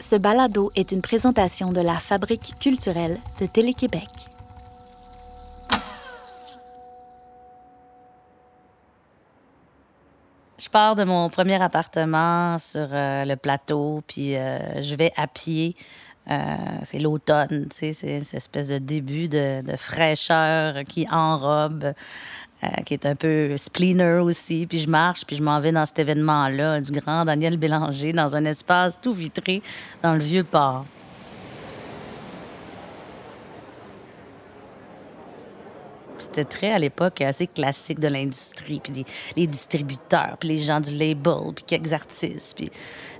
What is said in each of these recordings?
Ce balado est une présentation de la Fabrique culturelle de Télé-Québec. Je pars de mon premier appartement sur euh, le plateau, puis euh, je vais à pied. Euh, c'est l'automne, tu sais, c'est cette espèce de début de, de fraîcheur qui enrobe, qui est un peu spleener aussi. Puis je marche, puis je m'en vais dans cet événement-là, du grand Daniel Bélanger, dans un espace tout vitré dans le vieux port. C'était très, à l'époque, assez classique de l'industrie, puis les distributeurs, puis les gens du label, puis quelques artistes. Puis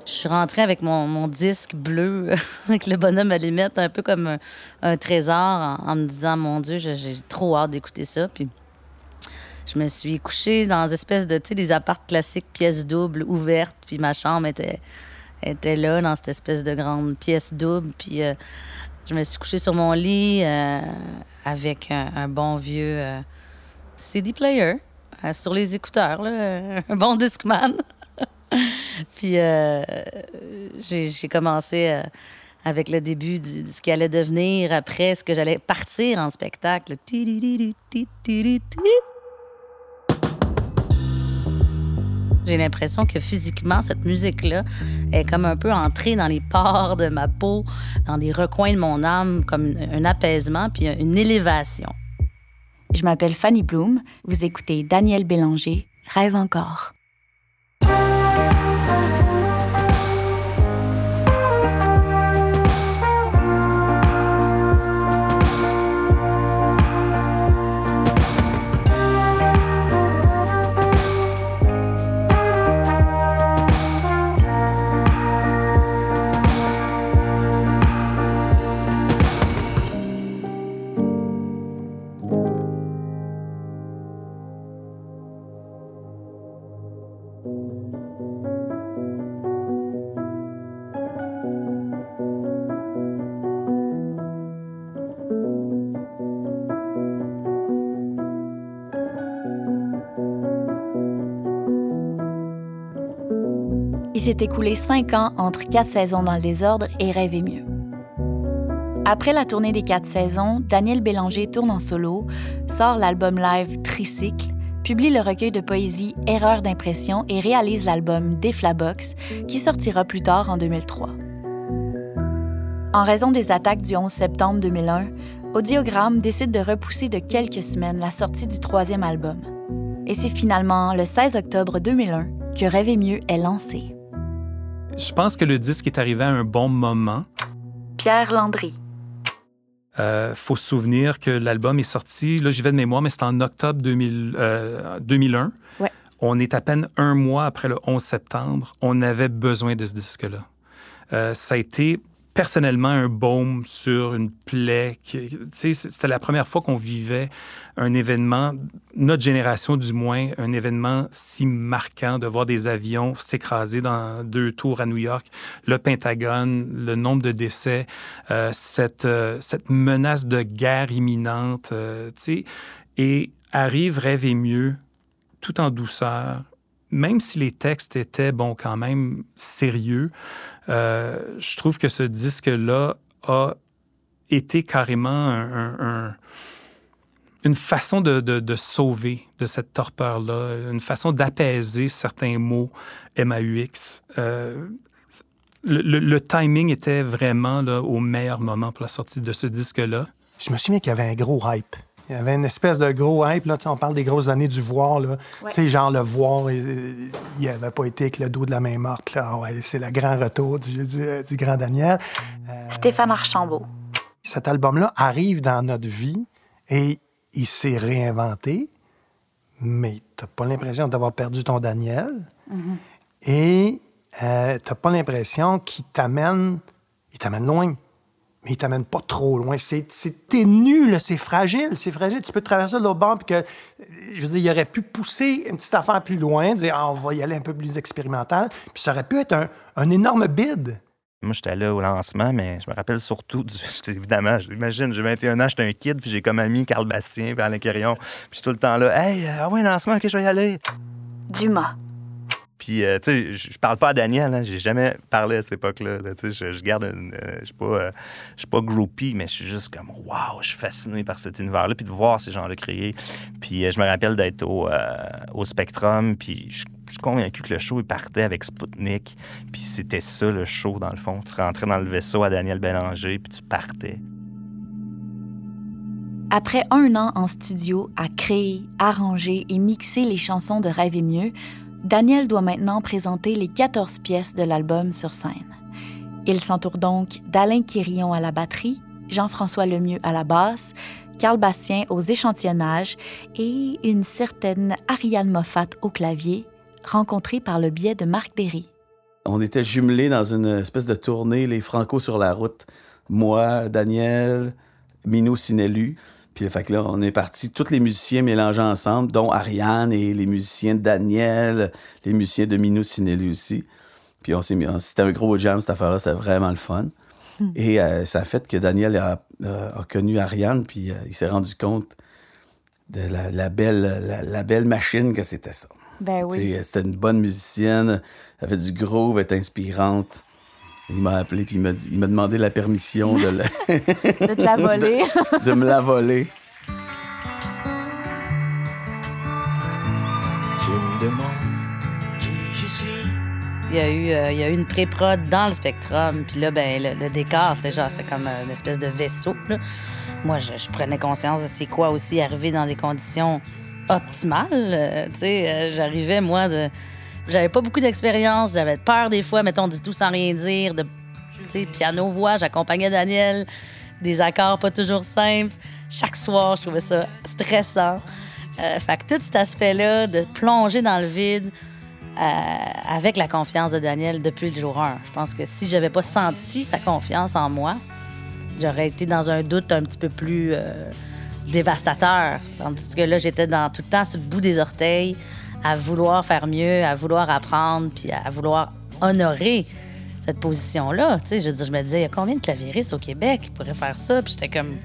je suis rentrée avec mon, mon disque bleu que le bonhomme allait mettre un peu comme un, trésor en, en me disant, mon Dieu, j'ai trop hâte d'écouter ça. Puis je me suis couchée dans des espèces de, tu sais, des appartes classiques, pièces doubles, ouvertes, puis ma chambre était, était là, dans cette espèce de grande pièce double. Puis euh, je me suis couchée sur mon lit euh, avec un, bon vieux euh, CD player sur les écouteurs, un bon Discman. puis j'ai commencé avec le début de ce qui allait devenir après, ce que j'allais partir en spectacle. J'ai l'impression que physiquement, cette musique-là est comme un peu entrée dans les pores de ma peau, dans des recoins de mon âme, comme un apaisement puis une élévation. Je m'appelle Fanny Bloom. Vous écoutez Daniel Bélanger, Rêve encore. Il s'est écoulé cinq ans entre quatre saisons dans le désordre et Rêver mieux. Après la tournée des quatre saisons, Daniel Bélanger tourne en solo, sort l'album live Tricycle, publie le recueil de poésie Erreur d'impression et réalise l'album Déflabox, qui sortira plus tard en 2003. En raison des attaques du 11 septembre 2001, Audiogramme décide de repousser de quelques semaines la sortie du troisième album. Et c'est finalement le 16 octobre 2001 que Rêver mieux est lancé. Je pense que le disque est arrivé à un bon moment. Pierre Landry. Euh, faut se souvenir que l'album est sorti, là j'y vais de mémoire, mais c'est en octobre 2000, euh, 2001. Ouais. On est à peine un mois après le 11 septembre. On avait besoin de ce disque-là. Euh, ça a été personnellement un baume sur une plaie. C'était la première fois qu'on vivait un événement, notre génération du moins, un événement si marquant de voir des avions s'écraser dans deux tours à New York, le Pentagone, le nombre de décès, euh, cette, euh, cette menace de guerre imminente, euh, et arrive Rêve et mieux, tout en douceur, même si les textes étaient, bon, quand même sérieux, je trouve que ce disque-là a été carrément un- un- un- une façon de, sauver de cette torpeur-là, une façon d'apaiser certains mots MAUX. Euh, le, le- le timing était vraiment au meilleur moment pour la sortie de ce disque-là. Je me souviens qu'il y avait un gros hype. Il y avait une espèce de gros hype. Là, on parle des grosses années du voir. Là. Tu sais, genre le voir, euh, il n'avait pas été avec le dos de la main morte. Là. Ah ouais, c'est le grand retour du, du- du grand Daniel. Stéphane Archambault. Cet album-là arrive dans notre vie et il s'est réinventé, mais tu n'as pas l'impression d'avoir perdu ton Daniel. Et euh, tu n'as pas l'impression qu'il t'amène, il t'amène loin, mais il t'amène pas trop loin. C'est c'est ténu, c'est fragile, c'est fragile. Tu peux traverser de l'autre bord, puis que, euh, je veux dire, il aurait pu pousser une petite affaire plus loin, dire, Ah, on va y aller un peu plus expérimental, puis ça aurait pu être un, un énorme bid. Moi, j'étais là au lancement, mais je me rappelle surtout, du, évidemment, j'imagine, j'ai 21 ans, j'étais un kid, puis j'ai comme ami Carl Bastien, puis Alain Quérion, puis je suis tout le temps là, « Hey, ah ouais, lancement, OK, je vais y aller. » Dumas. Puis, euh, tu sais, je parle pas à Daniel, hein, j'ai jamais parlé à cette époque-là. là, tu sais, je, garde euh, je suis pas, euh, je suis pas groupie, mais je suis juste comme, waouh, je suis fasciné par cet univers-là, puis de voir ces gens-là créer. Puis, je me rappelle d'être au, au Spectrum, puis je je suis convaincu que le show, il partait avec Spoutnik, puis c'était ça le show, dans le fond. Tu rentrais dans le vaisseau à Daniel Bélanger, puis tu partais. Après un an en studio à créer, arranger et mixer les chansons de Rêve et mieux, Daniel doit maintenant présenter les 14 pièces de l'album sur scène. Il s'entoure donc d'Alain Quirion à la batterie, Jean-François Lemieux à la basse, Carl Bastien aux échantillonnages et une certaine Ariane Moffat au clavier, rencontrée par le biais de Marc Derry. On était jumelés dans une espèce de tournée, les Franco sur la route. Moi, Daniel, Minou Sinelu. Puis fait que là, on est partis, tous les musiciens mélangés ensemble, dont Ariane et les musiciens de Daniel, les musiciens de Minou Sinelu aussi. Puis on s'est mis, c'était un gros jam cette affaire-là, c'était vraiment le fun. Et euh, ça a fait que Daniel a, a- a connu Ariane, puis euh, il s'est rendu compte de la, la belle, la, la belle machine que c'était ça. Ben sais, C'était une bonne musicienne, elle avait du groove, elle était inspirante. Il m'a appelé puis il m'a dit- il m'a demandé la permission de, la- De te la voler. de me la voler. Tu me demandes qui je suis. Il y a eu, euh, il y a eu une pré-prod dans le Spectrum. Puis là, ben, le, le décor, c'était genre, c'était comme une espèce de vaisseau. là. Moi, je, je prenais conscience de c'est quoi aussi arriver dans des conditions optimales. euh, tu sais, euh, j'arrivais, moi, de. J'avais pas beaucoup d'expérience. J'avais peur des fois, mettons, dit tout sans rien dire. De, piano-voix, j'accompagnais Daniel. Des accords pas toujours simples. Chaque soir, je trouvais ça stressant. Euh, fait que tout cet aspect-là de plonger dans le vide, euh, avec la confiance de Daniel depuis le jour 1. Je pense que si j'avais pas senti sa confiance en moi, j'aurais été dans un doute un petit peu plus euh, dévastateur. Tandis que là, j'étais dans tout le temps sur le bout des orteils, à vouloir faire mieux, à vouloir apprendre, puis à vouloir honorer cette position-là. Tu sais, je veux dire, je me disais, il y a combien de claviéristes au Québec qui pourraient faire ça? Puis j'étais comme,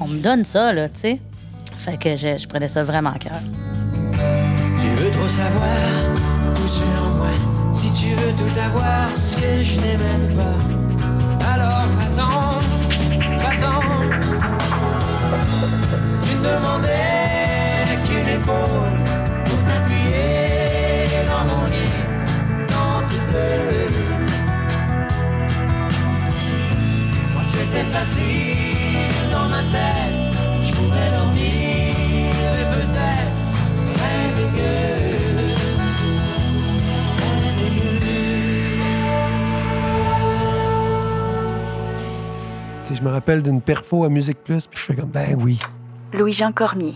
on me donne ça, là, tu sais. Fait que je, je prenais ça vraiment à cœur. Tu veux trop savoir tout sur moi. Si tu veux tout avoir, ce que je n'ai même pas. Alors va-t'en, va-t'en. Tu me demandais qu'une épaule Moi c'était facile dans ma tête, je pouvais dormir et peut-être rêver je me rappelle d'une perfo à Musique Plus, puis je fais comme, ben oui, Louis-Jean Cormier.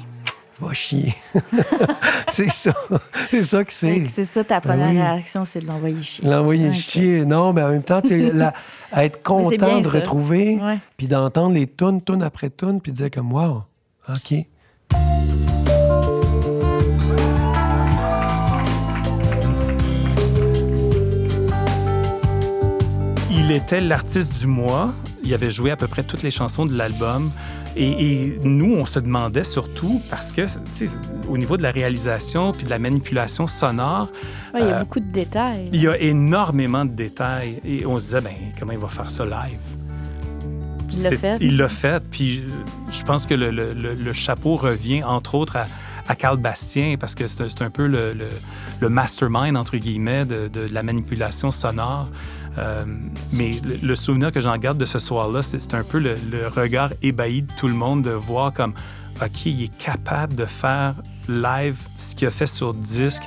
Va chier. c'est ça. C'est ça que c'est. C'est ça ta Ben première oui. réaction, c'est de l'envoyer chier. L'envoyer chier. Non, mais en même temps, tu sais, la- à être content de ça. retrouver, Ouais. puis d'entendre les tunes, tunes après tunes, puis de dire comme, wow, OK. Il était l'artiste du mois. Il avait joué à peu près toutes les chansons de l'album. Et, et nous, on se demandait surtout, parce que, au niveau de la réalisation puis de la manipulation sonore, Ouais, il y a Euh, beaucoup de détails. il y a énormément de détails. Et on se disait, ben, comment il va faire ça live? Il l'a fait. Il l'a fait. Puis je pense que le, le- le- le chapeau revient, entre autres, à, à Carl Bastien, parce que c'est un peu le, le- le mastermind, entre guillemets, de, de la manipulation sonore. Euh, mais le, le souvenir que j'en garde de ce soir-là, c'est un peu le, le regard ébahi de tout le monde de voir comme, OK, il est capable de faire live ce qu'il a fait sur disque.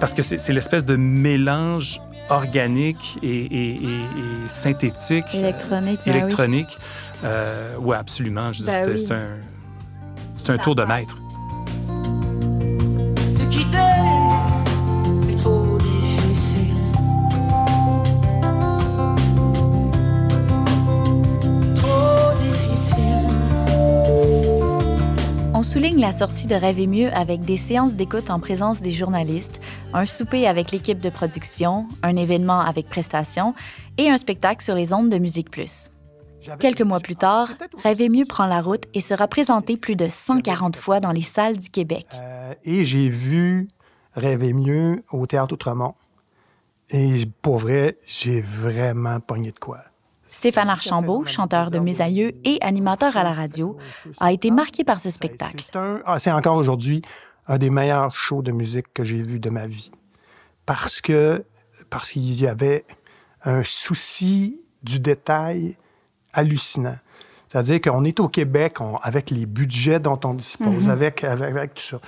Parce que c'est l'espèce de mélange organique et, et- et- et synthétique. Électronique, ben oui. électronique. Euh, oui, absolument. Je dis, Ben c'est- oui. c'est un, c'est un tour de maître. La sortie de Rêve et mieux avec des séances d'écoute en présence des journalistes, un souper avec l'équipe de production, un événement avec prestations et un spectacle sur les ondes de Musique Plus. Quelques mois plus tard, Rêve et mieux prend la route et sera présenté plus de 140 fois dans les salles du Québec. Euh, et j'ai vu Rêver mieux au Théâtre Outremont. Et pour vrai, j'ai vraiment pogné de quoi. Stéphane Archambault, chanteur de Mes Aïeux et animateur à la radio, a été marqué par ce spectacle. C'est ah, c'est encore aujourd'hui un des meilleurs shows de musique que j'ai vu de ma vie. Parce que parce qu'il y avait un souci du détail hallucinant. C'est-à-dire qu'on est au Québec on- avec les budgets dont on dispose, avec, avec, avec tout ça.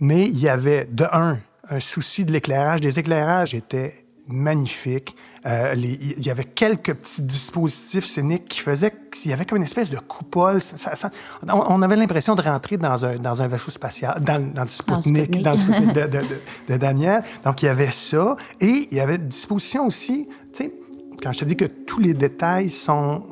Mais il y avait, de un, un souci de l'éclairage. Les éclairages étaient magnifiques. Euh, les- il y avait quelques petits dispositifs scéniques qui faisaient qu'il y avait comme une espèce de coupole. Ça- ça- ça- on, avait l'impression de rentrer dans un, dans un vaisseau spatial, dans, dans le Sputnik, Sputnik. dans le de, de- de- de Daniel. Donc, il y avait ça. Et il y avait une disposition aussi, tu sais, quand je te dis que tous les détails sont,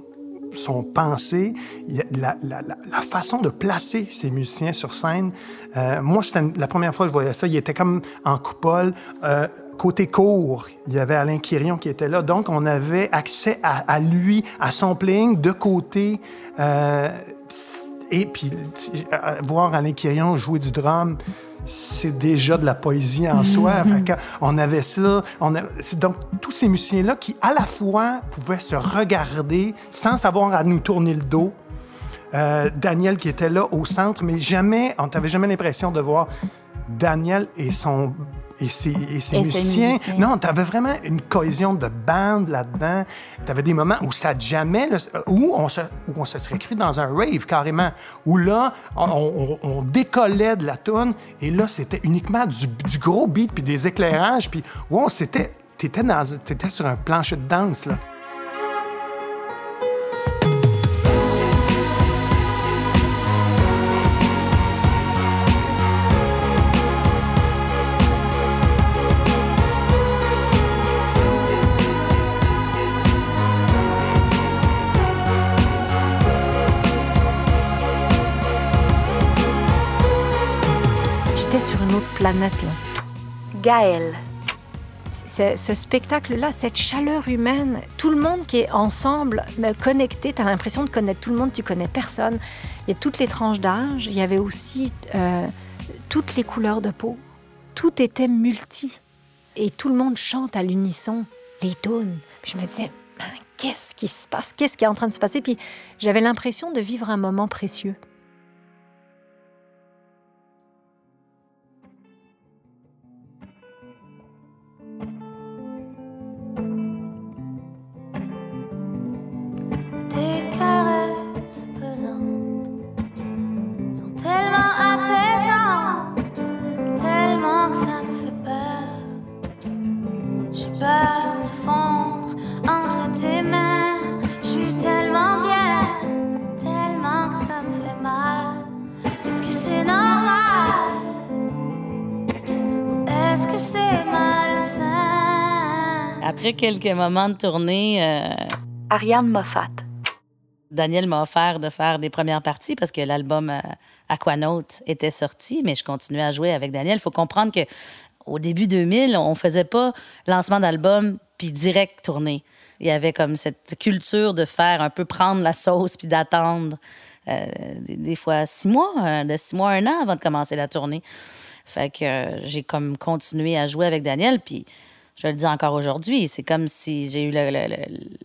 sont pensés, la, la- la- la façon de placer ces musiciens sur scène, euh, moi, c'était la première fois que je voyais ça. Il était comme en coupole. Euh, côté court, il y avait Alain Quirion qui était là. Donc, on avait accès à, à lui, à son playing de côté. Euh, et puis, euh, voir Alain Quirion jouer du drum, c'est déjà de la poésie en soi. Fait que on avait ça. On donc, tous ces musiciens-là qui, à la fois, pouvaient se regarder sans savoir à nous tourner le dos. Euh, Daniel qui était là au centre, mais jamais, on n'avait jamais l'impression de voir Daniel et son et ses, et ses Et ses musiciens. musiciens. Non, tu avais vraiment une cohésion de bande là-dedans. Tu avais des moments où ça jamais, où on, se, où on se serait cru dans un rave carrément, où là, on, on- on décollait de la toune et là, c'était uniquement du, du gros beat puis des éclairages. Puis, wow, c'était. T'étais, dans, t'étais sur un plancher de danse, là. Sur une autre planète, là. Gaël. Ce spectacle-là, cette chaleur humaine, tout le monde qui est ensemble, mais connecté, tu as l'impression de connaître tout le monde, tu connais personne. Il y a toutes les tranches d'âge, il y avait aussi euh, toutes les couleurs de peau. Tout était multi. Et tout le monde chante à l'unisson les tunes. Puis je me disais, qu'est-ce qui se passe? Qu'est-ce qui est en train de se passer? Puis j'avais l'impression de vivre un moment précieux. Après quelques moments de tournée, euh, Ariane Moffat. Daniel m'a offert de faire des premières parties parce que l'album euh, Aquanaut était sorti, mais je continuais à jouer avec Daniel. Il faut comprendre que au début 2000, on faisait pas lancement d'album puis direct tournée. Il y avait comme cette culture de faire un peu prendre la sauce puis d'attendre euh, des, des fois six mois, euh, de six mois à un an avant de commencer la tournée. Fait que euh, j'ai comme continué à jouer avec Daniel puis je le dis encore aujourd'hui, c'est comme si j'ai eu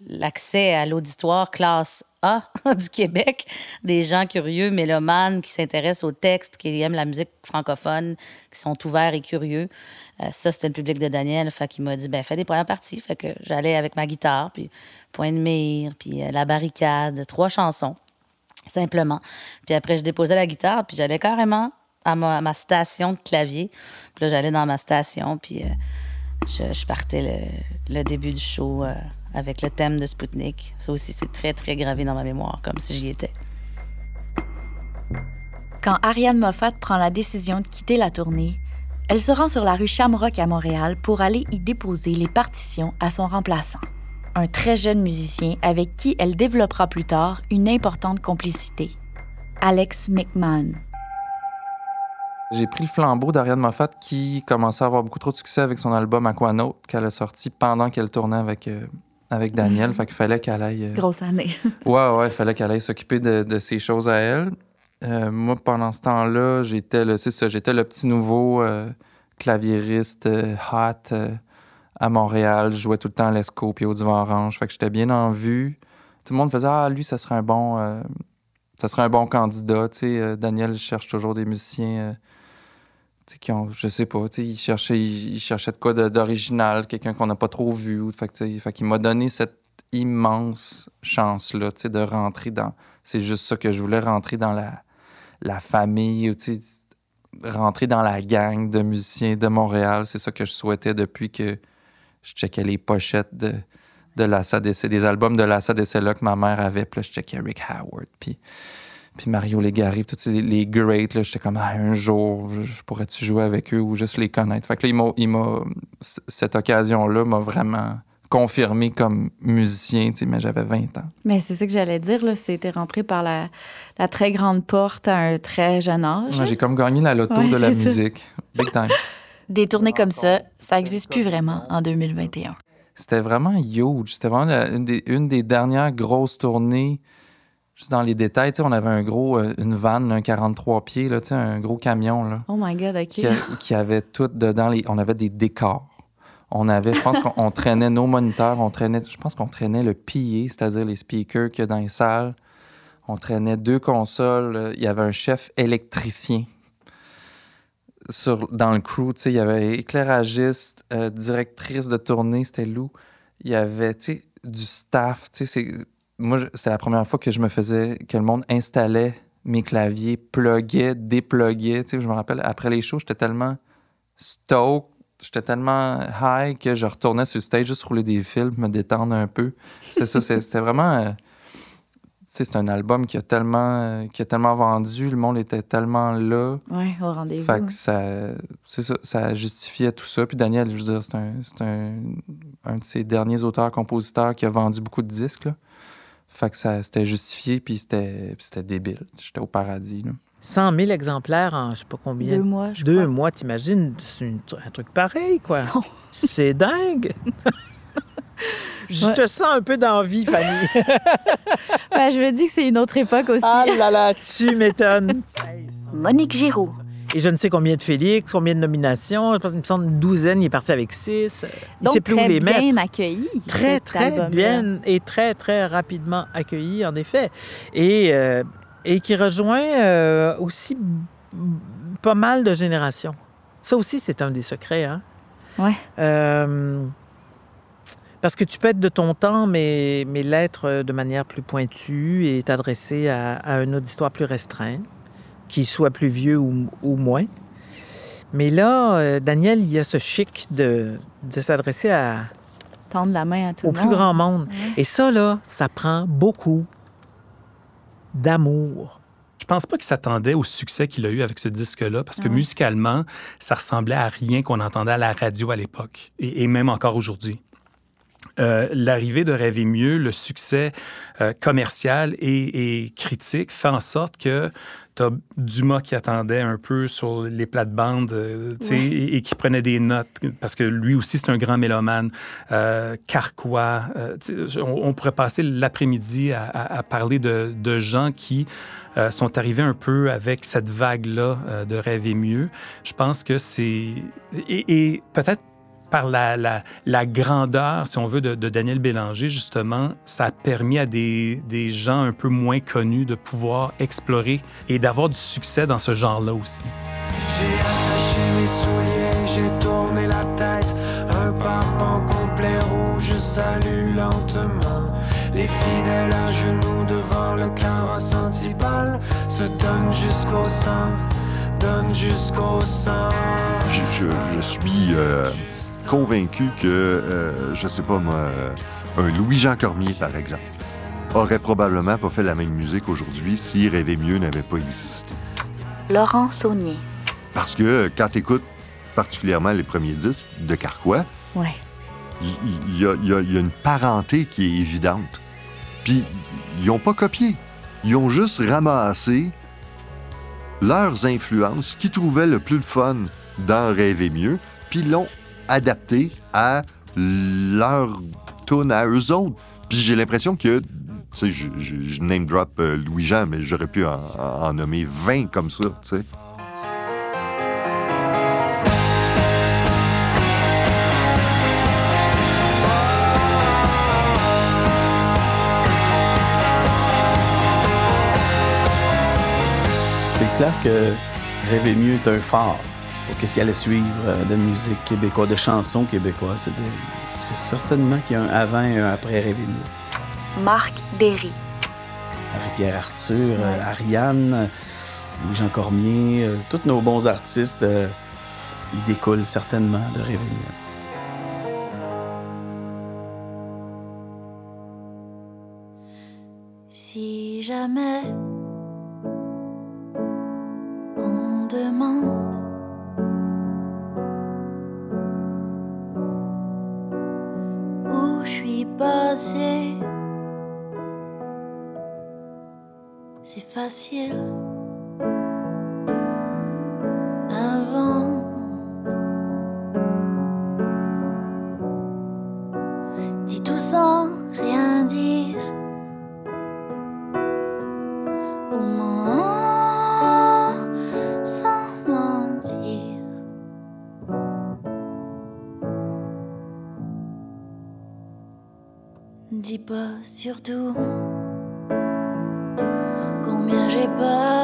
l'accès à l'auditoire classe A du Québec, des gens curieux, mélomanes, qui s'intéressent au texte, qui aiment la musique francophone, qui sont ouverts et curieux. Euh, ça, c'était le public de Daniel. Fait qu'il m'a dit, ben fais des premières parties. Fait que j'allais avec ma guitare, puis Point de mire, puis euh, La barricade, trois chansons, simplement. Puis après, je déposais la guitare, puis j'allais carrément à ma, à ma station de clavier. Puis là, j'allais dans ma station, puis... euh, je, partais le, le début du show euh, avec le thème de Spoutnik. Ça aussi, c'est très, très gravé dans ma mémoire, comme si j'y étais. Quand Ariane Moffat prend la décision de quitter la tournée, elle se rend sur la rue Shamrock à Montréal pour aller y déposer les partitions à son remplaçant, un très jeune musicien avec qui elle développera plus tard une importante complicité, Alex McMahon. J'ai pris le flambeau d'Ariane Moffat qui commençait à avoir beaucoup trop de succès avec son album Aquanaut qu'elle a sorti pendant qu'elle tournait avec, euh, avec Daniel. fait qu'il fallait qu'elle aille. euh, Grosse année. Ouais, ouais, il fallait qu'elle aille s'occuper de, de ces choses à elle. Euh, moi, pendant ce temps-là, j'étais le, ça, j'étais le petit nouveau claviériste hot à Montréal. Je jouais tout le temps à l'Esco puis au Divan Orange. Fait que j'étais bien en vue. Tout le monde faisait Ah, lui, ça serait un bon, ça serait un bon candidat. Tu sais, euh, Daniel cherche toujours des musiciens. euh, qui ont, je sais pas, tu sais, il cherchait, il, il cherchait de quoi d'original, quelqu'un qu'on n'a pas trop vu. Fait fait m'a donné cette immense chance-là, de rentrer dans. C'est juste ça que je voulais rentrer dans la, la famille, rentrer dans la gang de musiciens de Montréal. C'est ça que je souhaitais depuis que je checkais les pochettes de, de la des albums de la SADC là que ma mère avait. Puis là, je checkais Rick Howard, puis, puis Mario Legari, tous les, les greats. Là, j'étais comme, ah, un jour, je, pourrais-tu jouer avec eux ou juste les connaître? Fait que là, il m'a, cette occasion-là m'a vraiment confirmé comme musicien, tu sais, mais j'avais 20 ans. Mais c'est ça que j'allais dire, là. C'était rentré par la, la très grande porte à un très jeune âge. Ouais, j'ai comme gagné la loto Ouais, de la ça. musique. Big time. Des tournées comme ça, ça n'existe plus vraiment en 2021. C'était vraiment huge. C'était vraiment la- une, des, une des dernières grosses tournées. Dans les détails, tu sais, on avait un gros, euh, une vanne, un 43 pieds, là, tu sais, un gros camion, là, Oh my God, OK. qui, a- qui avait tout dedans. Les, on avait des décors. On avait, je pense qu'on on traînait nos moniteurs, on traînait, je pense qu'on traînait le PA, c'est-à-dire les speakers qu'il y a dans les salles. On traînait deux consoles. euh, Il y avait un chef électricien sur, dans le crew. tu sais, Il y avait éclairagiste, euh, directrice de tournée, c'était Lou. Il y avait tu sais, du staff. tu sais, c'est- Moi, c'était la première fois que je me faisais, que le monde installait mes claviers, pluguait, dépluguait. Tu sais, Je me rappelle, après les shows, j'étais tellement stoked, j'étais tellement high que je retournais sur le stage juste rouler des fils, me détendre un peu. C'est ça, c'est- c'était vraiment. euh, tu sais, c'est un album qui a tellement, euh, qui a tellement vendu, le monde était tellement là. Ouais, au rendez-vous. Fait que ça, c'est ça, ça justifiait tout ça. Puis Daniel, je veux dire, c'est un, c'est un, un de ses derniers auteurs-compositeurs qui a vendu beaucoup de disques. Là. Fait que ça, c'était justifié, puis c'était, puis c'était débile. J'étais au paradis. Là. 100 000 exemplaires en je sais pas combien. Deux mois, je Deux crois. mois, t'imagines, c'est une- un truc pareil, quoi. C'est dingue. je Ouais. te sens un peu d'envie, Fanny. Ben, je me dis que c'est une autre époque aussi. ah là là, tu m'étonnes. Monique Giroux. Et je ne sais combien de Félix, combien de nominations. Je pense qu'il me semble une douzaine, il est parti avec six. Il Donc, sait plus où très les mettre. bien accueilli. Très, très bien et très, très rapidement accueilli, en effet. Et, euh, et qui rejoint euh, aussi pas mal de générations. Ça aussi, c'est un des secrets. Hein? Ouais. Euh, parce que tu peux être de ton temps, mais, mais l'être de manière plus pointue et t'adresser à, à un auditoire plus restreint, qui soit plus vieux ou, ou moins. Mais là, euh, Daniel, il y a ce chic de, de s'adresser à, Tendre la main à tout au le plus monde. grand monde. Ouais. Et ça, là, ça prend beaucoup d'amour. Je pense pas qu'il s'attendait au succès qu'il a eu avec ce disque-là, parce que musicalement, ça ressemblait à rien qu'on entendait à la radio à l'époque, et, et même encore aujourd'hui. Euh, L'arrivée de Rêver mieux, le succès euh, commercial et, et critique fait en sorte que tu as Dumas qui attendait un peu sur les plates-bandes euh, Ouais. et, et qui prenait des notes, parce que lui aussi, c'est un grand mélomane. Euh, Carquois, euh, on, on pourrait passer l'après-midi à, à- à parler de, de gens qui sont arrivés un peu avec cette vague-là de rêver mieux. Je pense que c'est... Et, et peut-être par la, la- la grandeur, si on veut, de, de Daniel Bélanger, justement, ça a permis à des, des gens un peu moins connus de pouvoir explorer et d'avoir du succès dans ce genre-là aussi. J'ai attaché mes souliers, j'ai tourné la tête. Un papan complet rouge salue lentement. Les fidèles à genoux devant le carrosse anti-balle se donnent jusqu'au sang, donnent jusqu'au sang. Je, je- je suis euh, convaincu que, euh, je sais pas moi, euh, un Louis-Jean Cormier, par exemple, aurait probablement pas fait la même musique aujourd'hui si Rêver mieux n'avait pas existé. Laurent Saunier. Parce que euh, quand tu écoutes particulièrement les premiers disques de Carquois, Ouais. il y, y a- il y a une parenté qui est évidente. Puis, ils n'ont pas copié. Ils ont juste ramassé leurs influences, ce qu'ils trouvaient le plus le fun dans Rêver mieux, puis ils l'ont adapté à leur tune à eux autres. Puis j'ai l'impression que, tu sais, je, name drop euh, Louis-Jean, mais j'aurais pu en, en, nommer 20 comme ça, tu sais. C'est clair que Rêver mieux est un phare pour qu'est-ce qui allait suivre euh, de musique québécoise, de chansons québécoises. C'est certainement qu'il y a un avant et un après mieux. Marc Derry. Pierre Arthur, euh, Ariane, euh, Louis-Jean Cormier, euh, tous nos bons artistes, euh, ils découlent certainement de mieux. Si jamais c'est facile. Invente. Dis tout sans rien dire. Dis pas surtout combien j'ai peur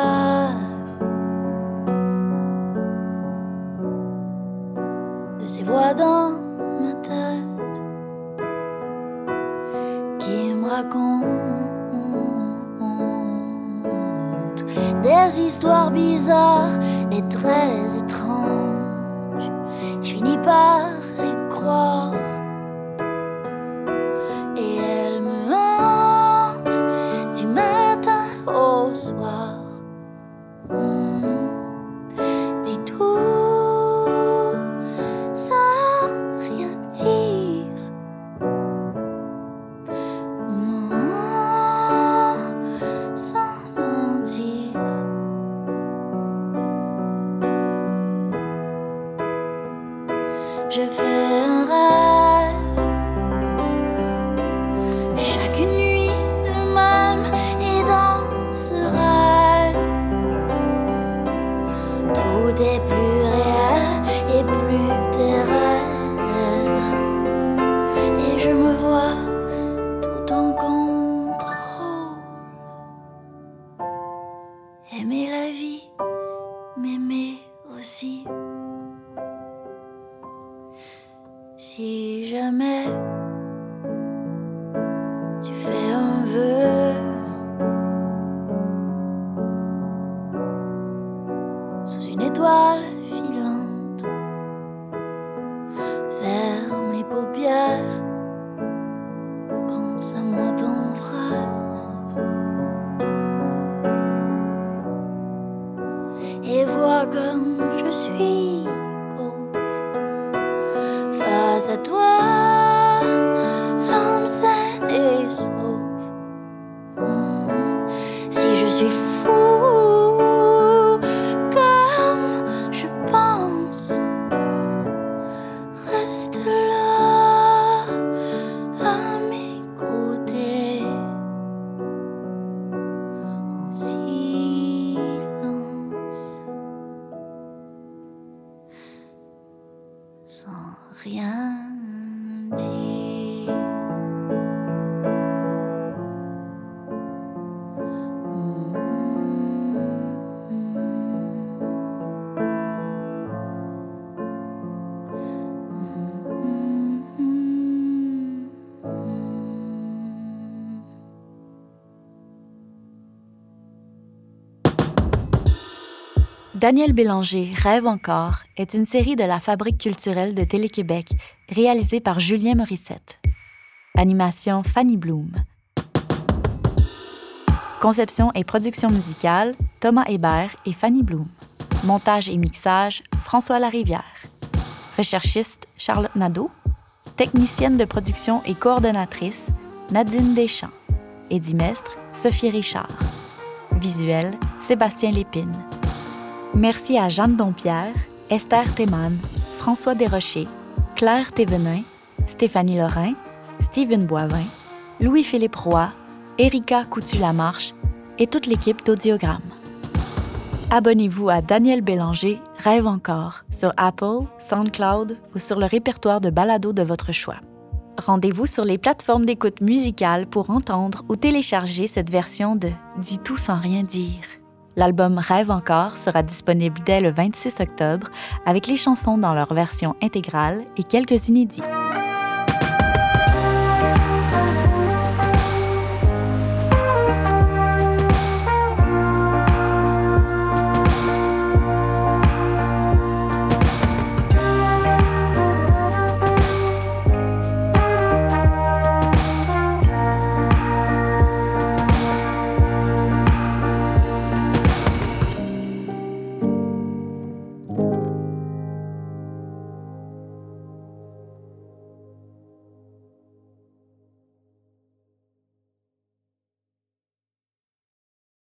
Aimer la vie, m'aimer aussi. Daniel Bélanger Rêve encore est une série de la Fabrique culturelle de Télé-Québec réalisée par Julien Morissette. Animation Fanny Bloom. Conception et production musicale Thomas Hébert et Fanny Bloom. Montage et mixage François Larivière. Recherchiste Charlotte Nadeau. Technicienne de production et coordonnatrice Nadine Deschamps. Édimestre Sophie Richard. Visuel Sébastien Lépine. Merci à Jeanne Dompierre, Esther Théman, François Desrochers, Claire Thévenin, Stéphanie Lorrain, Stephen Boivin, Louis-Philippe Roy, Erika Coutu-Lamarche et toute l'équipe d'Audiogramme. Abonnez-vous à Daniel Bélanger Rêve encore sur Apple, SoundCloud ou sur le répertoire de balado de votre choix. Rendez-vous sur les plateformes d'écoute musicale pour entendre ou télécharger cette version de Dis tout sans rien dire. L'album Rêve encore sera disponible dès le 26 octobre avec les chansons dans leur version intégrale et quelques inédits.